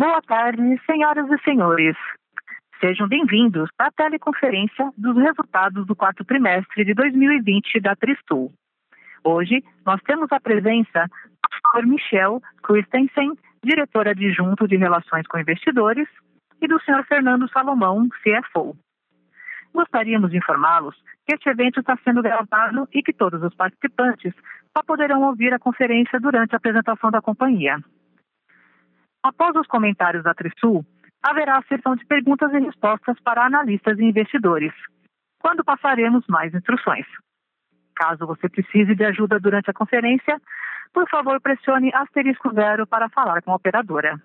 Boa tarde, senhoras e senhores. Sejam bem-vindos à teleconferência dos resultados do quarto trimestre de 2020 da Tristul. Hoje, nós temos a presença do Sr. Michel Christensen, diretor adjunto de Relações com Investidores, e do Sr. Fernando Salomão, CFO. Gostaríamos de informá-los que este evento está sendo gravado e que todos os participantes só poderão ouvir a conferência durante a apresentação da companhia. Após os comentários da Trisul, haverá a sessão de perguntas e respostas para analistas e investidores, quando passaremos mais instruções. Caso você precise de ajuda durante a conferência, por favor pressione asterisco zero para falar com a operadora.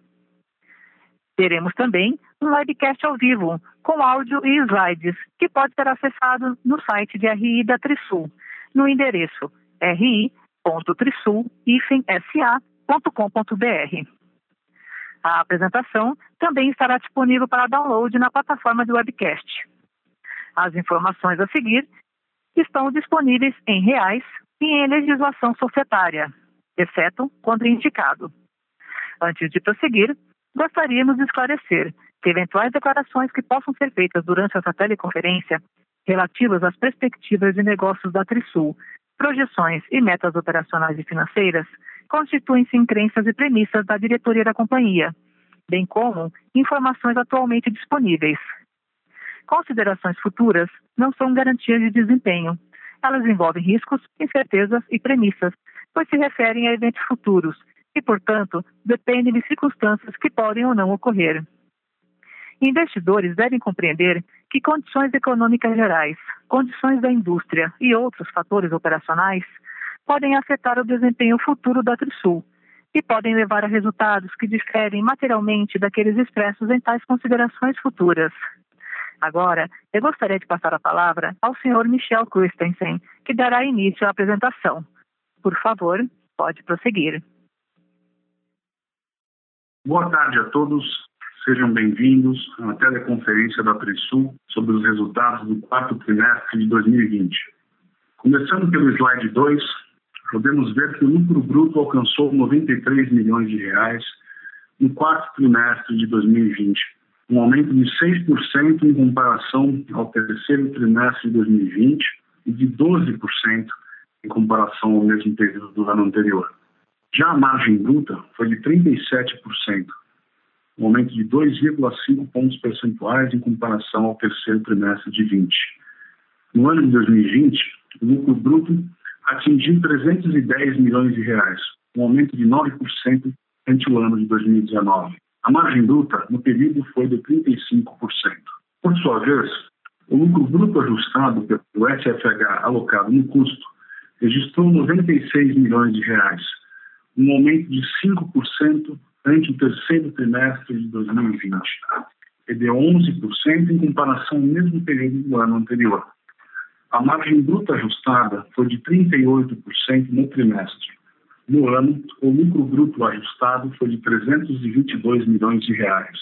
Teremos também um webcast ao vivo, com áudio e slides, que pode ser acessado no site de RI da Trisul, no endereço ri.trisul-sa.com.br. A apresentação também estará disponível para download na plataforma de webcast. As informações a seguir estão disponíveis em reais e em legislação societária, exceto quando indicado. Antes de prosseguir, gostaríamos de esclarecer que eventuais declarações que possam ser feitas durante essa teleconferência relativas às perspectivas de negócios da Trisul, projeções e metas operacionais e financeiras constituem-se em crenças e premissas da diretoria da companhia, bem como informações atualmente disponíveis. Considerações futuras não são garantias de desempenho. Elas envolvem riscos, incertezas e premissas, pois se referem a eventos futuros e, portanto, dependem de circunstâncias que podem ou não ocorrer. Investidores devem compreender que condições econômicas gerais, condições da indústria e outros fatores operacionais podem afetar o desempenho futuro da Trisul e podem levar a resultados que diferem materialmente daqueles expressos em tais considerações futuras. Agora, eu gostaria de passar a palavra ao Sr. Michel Christensen, que dará início à apresentação. Por favor, pode prosseguir. Boa tarde a todos. Sejam bem-vindos à teleconferência da Trisul sobre os resultados do quarto trimestre de 2020. Começando pelo slide 2, podemos ver que o lucro bruto alcançou 93 milhões de reais no quarto trimestre de 2020, um aumento de 6% em comparação ao terceiro trimestre de 2020 e de 12% em comparação ao mesmo período do ano anterior. Já a margem bruta foi de 37%, um aumento de 2,5 pontos percentuais em comparação ao terceiro trimestre de 20. No ano de 2020, o lucro bruto atingiu 310 milhões de reais, um aumento de 9% ante o ano de 2019. A margem bruta no período foi de 35%. Por sua vez, o lucro bruto ajustado pelo SFH alocado no custo registrou 96 milhões de reais, um aumento de 5% ante o terceiro trimestre de 2020 e de 11% em comparação ao mesmo período do ano anterior. A margem bruta ajustada foi de 38% no trimestre. No ano, o lucro bruto ajustado foi de 322 milhões de reais,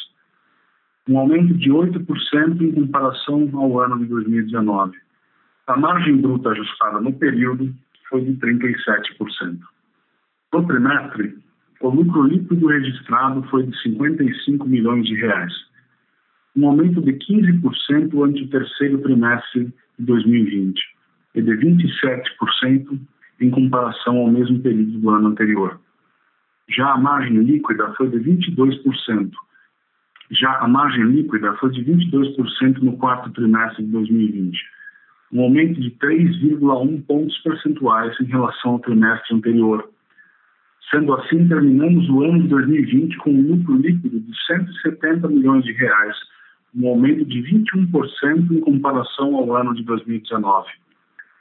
um aumento de 8% em comparação ao ano de 2019. A margem bruta ajustada no período foi de 37%. No trimestre, o lucro líquido registrado foi de 55 milhões de reais, um aumento de 15% ante o terceiro trimestre 2020 e de 27% em comparação ao mesmo período do ano anterior. Já a margem líquida foi de 22%. Já a margem líquida foi de 22% no quarto trimestre de 2020, um aumento de 3,1 pontos percentuais em relação ao trimestre anterior. Sendo assim, terminamos o ano de 2020 com um lucro líquido de 170 milhões de reais, um aumento de 21% em comparação ao ano de 2019.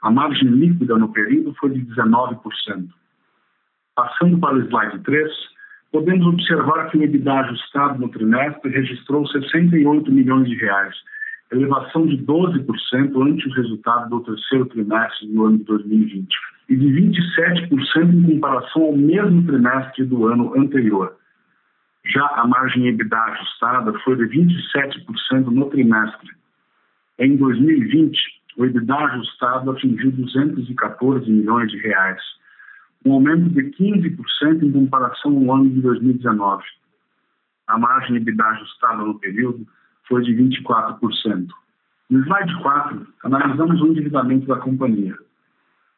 A margem líquida no período foi de 19%. Passando para o slide 3, podemos observar que o EBITDA ajustado no trimestre registrou 68 milhões de reais, elevação de 12% ante o resultado do terceiro trimestre do ano de 2020 e de 27% em comparação ao mesmo trimestre do ano anterior. Já a margem EBITDA ajustada foi de 27% no trimestre. Em 2020, o EBITDA ajustado atingiu 214 milhões de reais, um aumento de 15% em comparação ao ano de 2019. a margem EBITDA ajustada no período foi de 24%. No slide 4, analisamos o endividamento da companhia.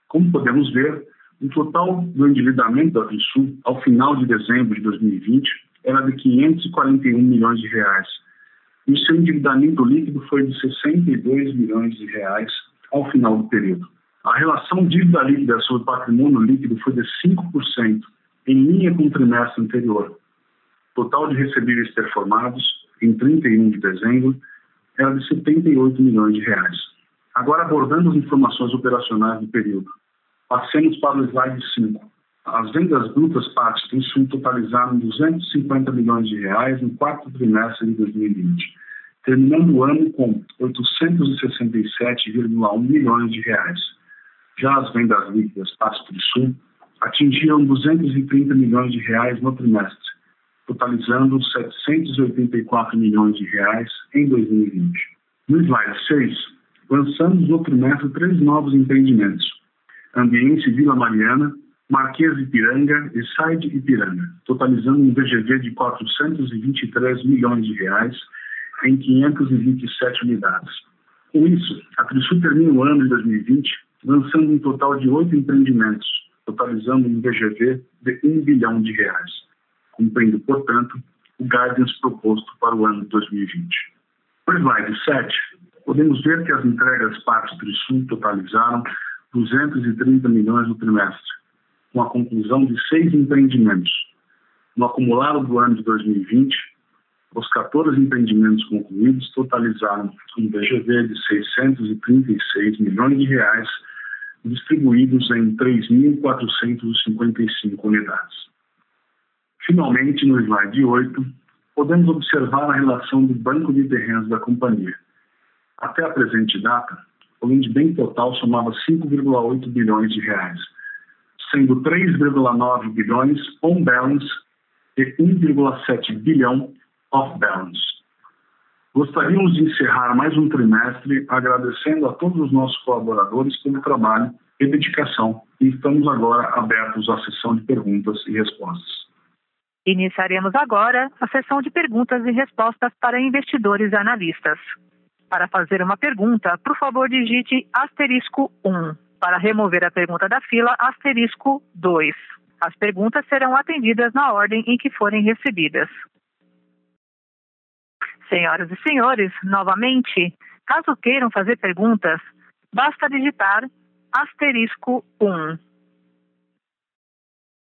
Como podemos ver, o total do endividamento da Trisul ao final de dezembro de 2020 era de 541 milhões de reais. E o seu endividamento líquido foi de 62 milhões de reais ao final do período. A relação dívida líquida sobre patrimônio líquido foi de 5%, em linha com o trimestre anterior. Total de recebíveis performados, em 31 de dezembro, era de 78 milhões de reais. Agora, abordando as informações operacionais do período. Passemos para o slide 5. As vendas brutas para a Sul totalizaram 250 milhões de reais no quarto trimestre de 2020, terminando o ano com 867,1 milhões de reais. Já as vendas líquidas para a Sul atingiram 230 milhões de reais no trimestre, totalizando 784 milhões de reais em 2020. No slide 6, lançamos no trimestre três novos empreendimentos: Ambiente Vila Mariana, Marquês Ipiranga e Side Ipiranga, totalizando um VGV de 423 milhões de reais em 527 unidades. Com isso, a Trisul termina o ano de 2020 lançando um total de oito empreendimentos, totalizando um VGV de 1 bilhão de reais cumprindo, portanto, o guidance proposto para o ano de 2020. No slide 7, podemos ver que as entregas partes do Sul totalizaram 230 milhões no trimestre, com a conclusão de seis empreendimentos. No acumulado do ano de 2020, os 14 empreendimentos concluídos totalizaram um VGV de 636 milhões de reais, distribuídos em 3.455 unidades. Finalmente, no slide 8, podemos observar a relação do banco de terrenos da companhia. Até a presente data, o bem total somava 5,8 bilhões de reais, sendo 3,9 bilhões on balance e 1,7 bilhão off balance. Gostaríamos de encerrar mais um trimestre agradecendo a todos os nossos colaboradores pelo trabalho e dedicação e estamos agora abertos à sessão de perguntas e respostas. Iniciaremos agora a sessão de perguntas e respostas para investidores e analistas. Para fazer uma pergunta, por favor, digite asterisco 1. Para remover a pergunta da fila, asterisco 2. As perguntas serão atendidas na ordem em que forem recebidas. Senhoras e senhores, novamente, caso queiram fazer perguntas, basta digitar asterisco 1.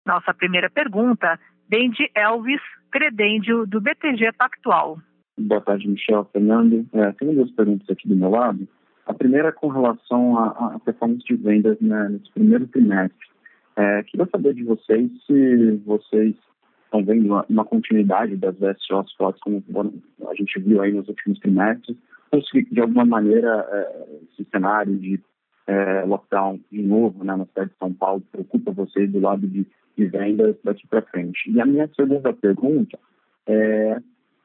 Nossa primeira pergunta vem de Elvis Credêndio, do BTG Pactual. Boa tarde, Michel, Fernando. É, tenho duas perguntas aqui do meu lado. A primeira com relação à performance de vendas né, nesse primeiro trimestre. É, queria saber de vocês se vocês estão vendo uma, uma continuidade das VSOs fortes, como a gente viu aí nos últimos trimestres, ou se de alguma maneira é, esse cenário de é, lockdown de novo né, na cidade de São Paulo preocupa vocês do lado de de vendas daqui para frente. E a minha segunda pergunta é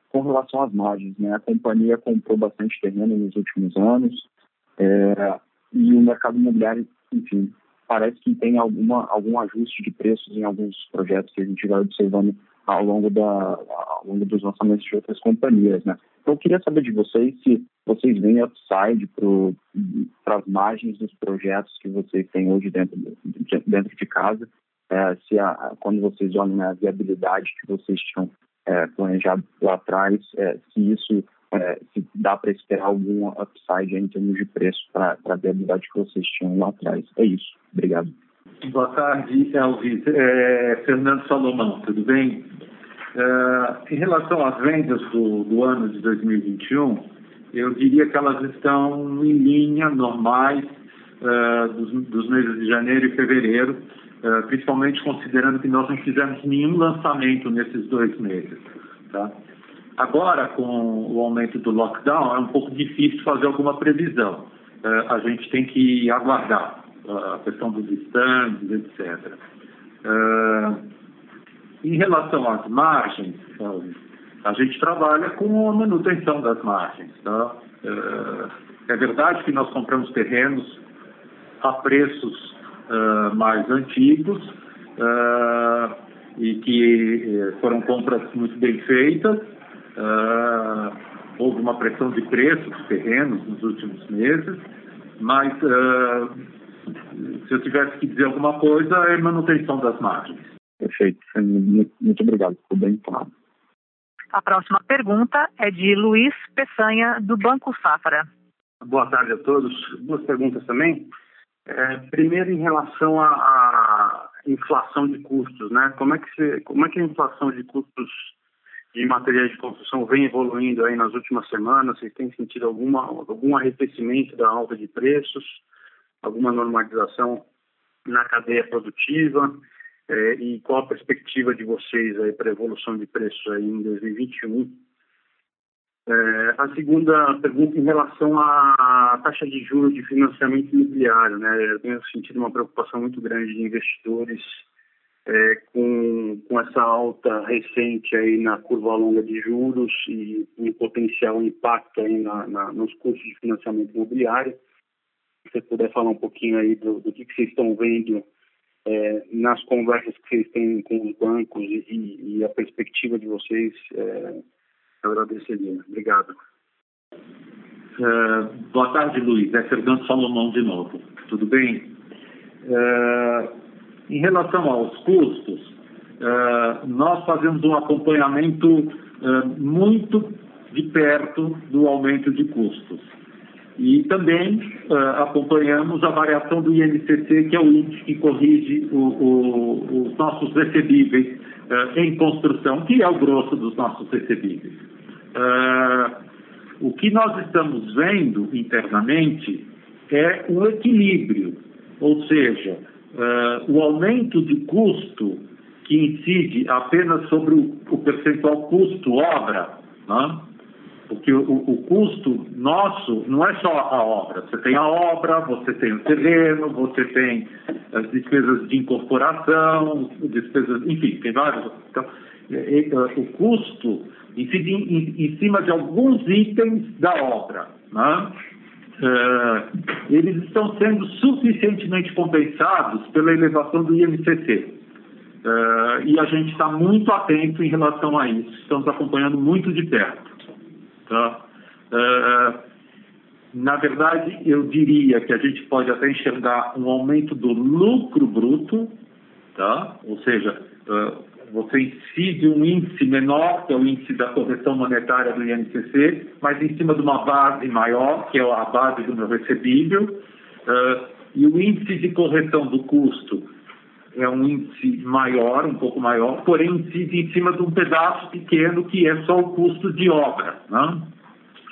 com relação às margens. Né? A companhia comprou bastante terreno nos últimos anos é, e o mercado imobiliário, enfim, parece que tem alguma, algum ajuste de preços em alguns projetos que a gente vai observando ao longo, da, ao longo dos lançamentos de outras companhias. Né? Então, eu queria saber de vocês se vocês veem upside para as margens dos projetos que vocês têm hoje dentro, dentro de casa é, se a, quando vocês olham a viabilidade que vocês tinham é, planejado lá atrás, é, se isso é, se dá para esperar algum upside em termos de preço para a viabilidade que vocês tinham lá atrás. É isso. Obrigado. Boa tarde, Elvis. É, Fernando Salomão, tudo bem? É, em relação às vendas do, do ano de 2021, eu diria que elas estão em linha normais dos, dos meses de janeiro e fevereiro, eh, principalmente considerando que nós não fizemos nenhum lançamento nesses dois meses. Tá? Agora, com o aumento do lockdown, é um pouco difícil fazer alguma previsão. Eh, a gente tem que aguardar a questão dos estandes, etc. Eh, em relação às margens, a gente trabalha com a manutenção das margens. Tá? É verdade que nós compramos terrenos a preços uh, mais antigos uh, e que eh, foram compras muito bem feitas. Uh, houve uma pressão de preço dos terrenos nos últimos meses, mas uh, se eu tivesse que dizer alguma coisa, é manutenção das margens. Perfeito, muito obrigado, ficou bem claro. A próxima pergunta é de Luiz Peçanha, do Banco Safra. Boa tarde a todos. Duas perguntas também. É, primeiro, em relação à inflação de custos, né? Como é que você, como é que a inflação de custos de materiais de construção vem evoluindo aí nas últimas semanas? Vocês têm sentido alguma algum arrefecimento da alta de preços, alguma normalização na cadeia produtiva? É, e qual a perspectiva de vocês aí para a evolução de preços aí em 2021? É, a segunda pergunta em relação à taxa de juros de financiamento imobiliário, né? Eu tenho sentido uma preocupação muito grande de investidores é, com, com essa alta recente aí na curva longa de juros e um potencial impacto aí na, na, nos custos de financiamento imobiliário. Se você puder falar um pouquinho aí do, do que, que vocês estão vendo é, nas conversas que vocês têm com os bancos e, e a perspectiva de vocês é, eu agradeceria. Obrigado. Uh, boa tarde, Luiz. É Fernando Salomão de novo. Tudo bem? Uh, em relação aos custos, uh, nós fazemos um acompanhamento muito de perto do aumento de custos. E também acompanhamos a variação do INCC, que é o índice que corrige o, o, os nossos recebíveis em construção, que é o grosso dos nossos recebíveis. O que nós estamos vendo internamente é um equilíbrio, ou seja, uh, o aumento de custo que incide apenas sobre o, o percentual custo-obra, né? porque o, o, custo nosso não é só a obra. Você tem a obra, você tem o terreno, você tem as despesas de incorporação, despesas, enfim, tem vários. Então, o custo incide em, em, cima de alguns itens da obra. Né? Uh, eles estão sendo suficientemente compensados pela elevação do INCC. Uh, e a gente está muito atento em relação a isso, estamos acompanhando muito de perto. Tá? Uh, na verdade, eu diria que a gente pode até enxergar um aumento do lucro bruto, tá? ou seja, você incide um índice menor, que é o índice da correção monetária do INCC, mas em cima de uma base maior, que é a base do meu recebível, uh, e o índice de correção do custo é um índice maior, um pouco maior, porém incide em cima de um pedaço pequeno que é só o custo de obra. Né?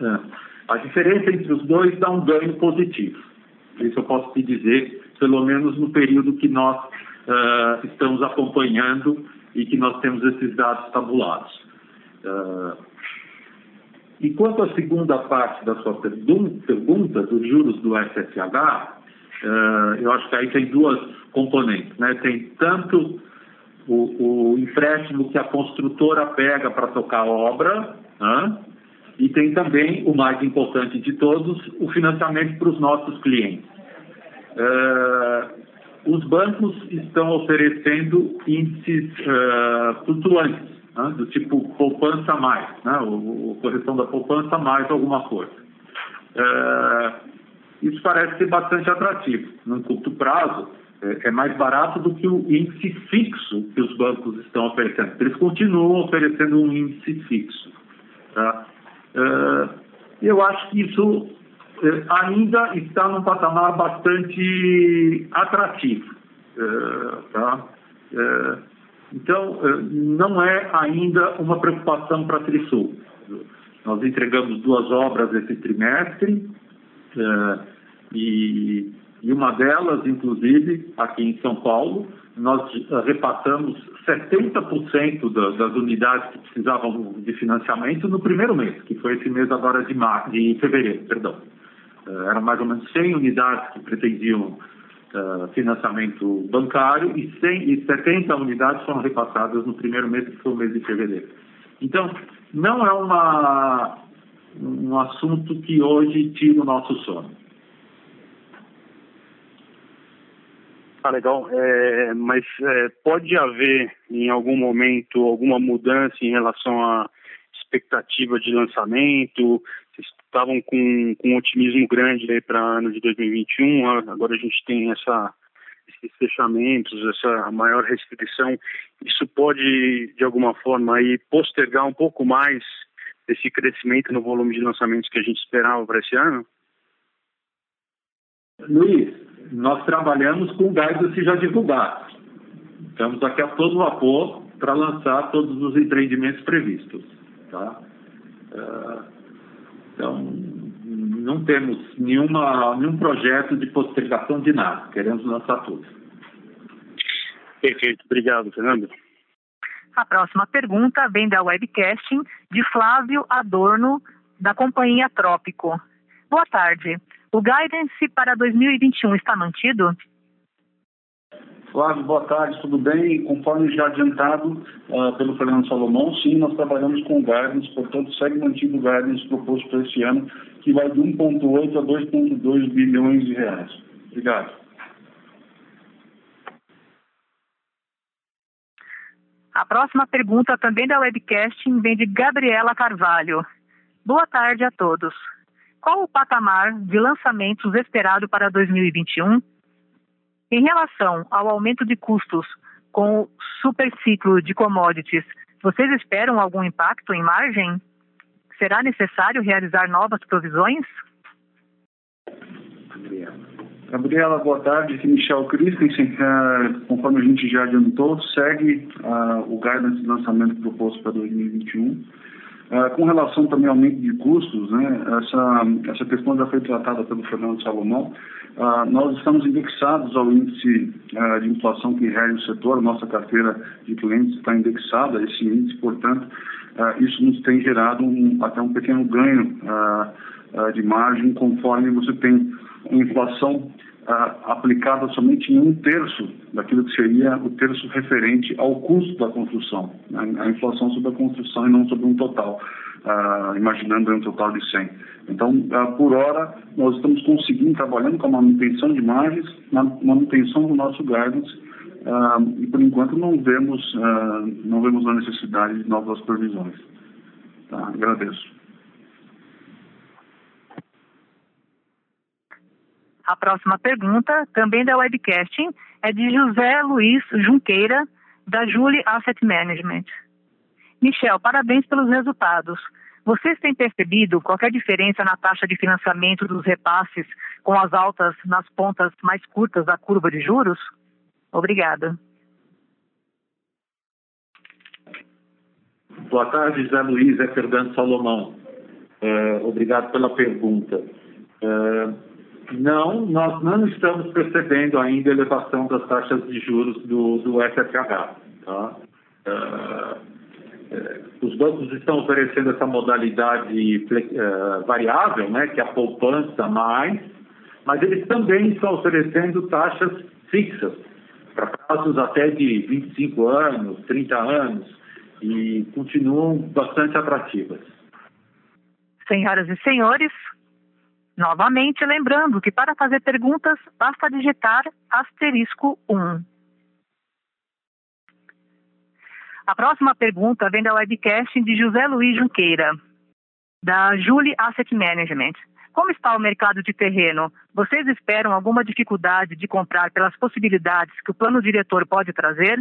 Uh, a diferença entre os dois dá um ganho positivo. Isso eu posso te dizer, pelo menos no período que nós uh, estamos acompanhando e que nós temos esses dados tabulados. Uh, e quanto à segunda parte da sua pergunta, dos juros do SSH, uh, ah, eu acho que aí tem duas componentes. Né? Tem tanto o, o empréstimo que a construtora pega para tocar a obra, né? e tem também, o mais importante de todos, o financiamento para os nossos clientes. Uh, os bancos estão oferecendo índices uh, flutuantes, né, do tipo poupança mais, né, o, correção da poupança mais alguma coisa. Uh, isso parece ser bastante atrativo. No curto prazo, é, é, mais barato do que o índice fixo que os bancos estão oferecendo. Eles continuam oferecendo um índice fixo. Tá? Uh, eu acho que isso ainda está num patamar bastante atrativo. Eh, tá? Eh, então, não é ainda uma preocupação para a Trisul. Nós entregamos duas obras esse trimestre e, uma delas, inclusive, aqui em São Paulo, nós repassamos 70% das, das unidades que precisavam de financiamento no primeiro mês, que foi esse mês agora de, mar, de fevereiro, perdão. Uh, eram mais ou menos 100 unidades que pretendiam uh, financiamento bancário e, 100, e 70 unidades foram repassadas no primeiro mês, que foi o mês de fevereiro. Então, não é uma, um assunto que hoje tira o nosso sono. Ah, legal. É, mas é, pode haver, em algum momento, alguma mudança em relação à expectativa de lançamento? Vocês estavam com, com um otimismo grande para ano de 2021, agora a gente tem essa, esses fechamentos, essa maior restrição. Isso pode, de alguma forma, aí, postergar um pouco mais esse crescimento no volume de lançamentos que a gente esperava para esse ano? Luiz, nós trabalhamos com guidance já divulgado. Estamos aqui a todo vapor para lançar todos os empreendimentos previstos. Tá? Uh, então, não temos nenhuma, nenhum projeto de postergação de nada. Queremos lançar tudo. Perfeito. Obrigado, Fernando. A próxima pergunta vem da webcasting de Flávio Adorno, da companhia Trópico. Boa tarde. O guidance para 2021 está mantido? Flávio, boa tarde, tudo bem? Conforme já adiantado uh, pelo Fernando Salomão, sim, nós trabalhamos com guidance, portanto, segue mantido o guidance proposto para esse ano, que vai de 1,8 a 2,2 bilhões de reais. Obrigado. A próxima pergunta, também da webcasting, vem de Gabriela Carvalho. Boa tarde a todos. Qual o patamar de lançamentos esperado para 2021? Em relação ao aumento de custos com o superciclo de commodities, vocês esperam algum impacto em margem? Será necessário realizar novas provisões? Gabriela, boa tarde. Aqui é Michel Christensen. Uh, conforme a gente já adiantou, segue uh, o guidance de lançamento proposto para 2021. Uh, com relação também ao aumento de custos, né, essa, essa questão já foi tratada pelo Fernando Salomão. Uh, nós estamos indexados ao índice uh, de inflação que rege o setor, nossa carteira de clientes está indexada a esse índice, portanto, isso nos tem gerado um, até um pequeno ganho de margem conforme você tem inflação aplicada somente em um terço daquilo que seria o terço referente ao custo da construção, né? a inflação sobre a construção e não sobre um total, uh, imaginando um total de 100. Então, uh, por hora, nós estamos conseguindo, trabalhando com a manutenção de margens, na manutenção do nosso guidance, uh, e por enquanto não vemos, não vemos a necessidade de novas previsões. Tá? Agradeço. A próxima pergunta, também da webcasting, é de José Luiz Junqueira, da Julie Asset Management. Michel, parabéns pelos resultados. Vocês têm percebido qualquer diferença na taxa de financiamento dos repasses com as altas nas pontas mais curtas da curva de juros? Obrigada. Boa tarde, José Luiz, é Fernando Salomão. É, obrigado pela pergunta. É, não, nós não estamos percebendo ainda a elevação das taxas de juros do, do FFH. Tá? Uh, os bancos estão oferecendo essa modalidade uh, variável, né, que é a poupança mais, mas eles também estão oferecendo taxas fixas para prazos até de 25 anos, 30 anos, e continuam bastante atrativas. Senhoras e senhores, Novamente, lembrando que para fazer perguntas, basta digitar asterisco 1. A próxima pergunta vem da webcast de José Luiz Junqueira, da Julie Asset Management. Como está o mercado de terreno? Vocês esperam alguma dificuldade de comprar pelas possibilidades que o plano diretor pode trazer?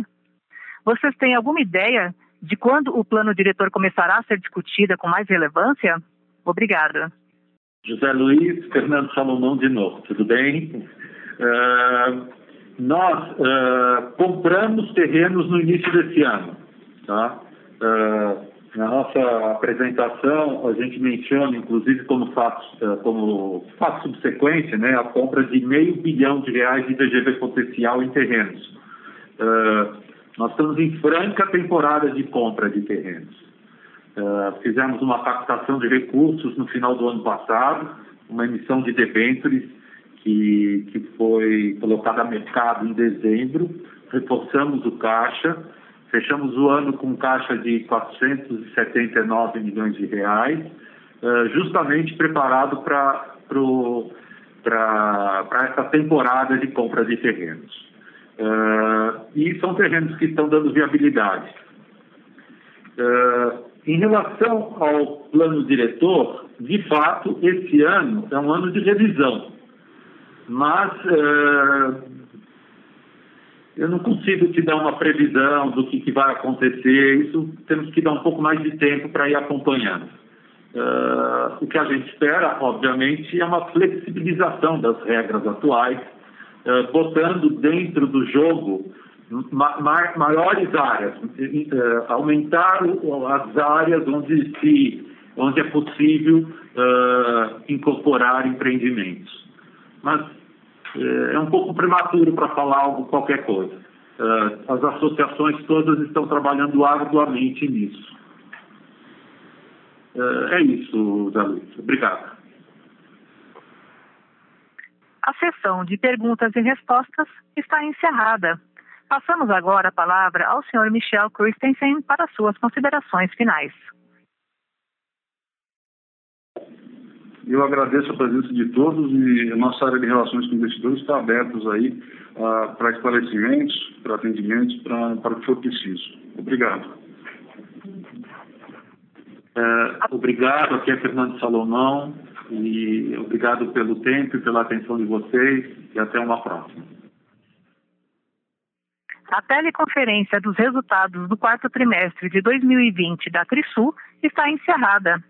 Vocês têm alguma ideia de quando o plano diretor começará a ser discutido com mais relevância? Obrigada. José Luiz, Fernando Salomão de novo, tudo bem? Uh, nós uh, compramos terrenos no início desse ano. Tá? Uh, na nossa apresentação, a gente menciona, inclusive como fato, como fato subsequente, né, a compra de meio bilhão de reais de VGV potencial em terrenos. nós estamos em franca temporada de compra de terrenos. Uh, fizemos uma captação de recursos no final do ano passado, uma emissão de debêntures que, que foi colocada a mercado em dezembro, reforçamos o caixa, fechamos o ano com caixa de 479 milhões de reais, uh, justamente preparado para essa temporada de compra de terrenos. Uh, e são terrenos que estão dando viabilidade. Uh, em relação ao plano diretor, de fato, esse ano é um ano de revisão. Mas uh, eu não consigo te dar uma previsão do que, que, vai acontecer. Isso temos que dar um pouco mais de tempo para ir acompanhando. Uh, o que a gente espera, obviamente, é uma flexibilização das regras atuais, uh, botando dentro do jogo ma ma maiores áreas, uh, aumentar as áreas onde, se, onde é possível incorporar empreendimentos. Mas é um pouco prematuro para falar algo, qualquer coisa. as associações todas estão trabalhando arduamente nisso. É isso, Zé Luiz. Obrigado. A sessão de perguntas e respostas está encerrada. Passamos agora a palavra ao Sr. Michel Christensen para suas considerações finais. Eu agradeço a presença de todos e a nossa área de relações com investidores está aberta aí uh, para esclarecimentos, para atendimentos, para, para o que for preciso. Obrigado. É, obrigado, aqui é Fernando Salomão, e obrigado pelo tempo e pela atenção de vocês, e até uma próxima. A teleconferência dos resultados do quarto trimestre de 2020 da Trisul está encerrada.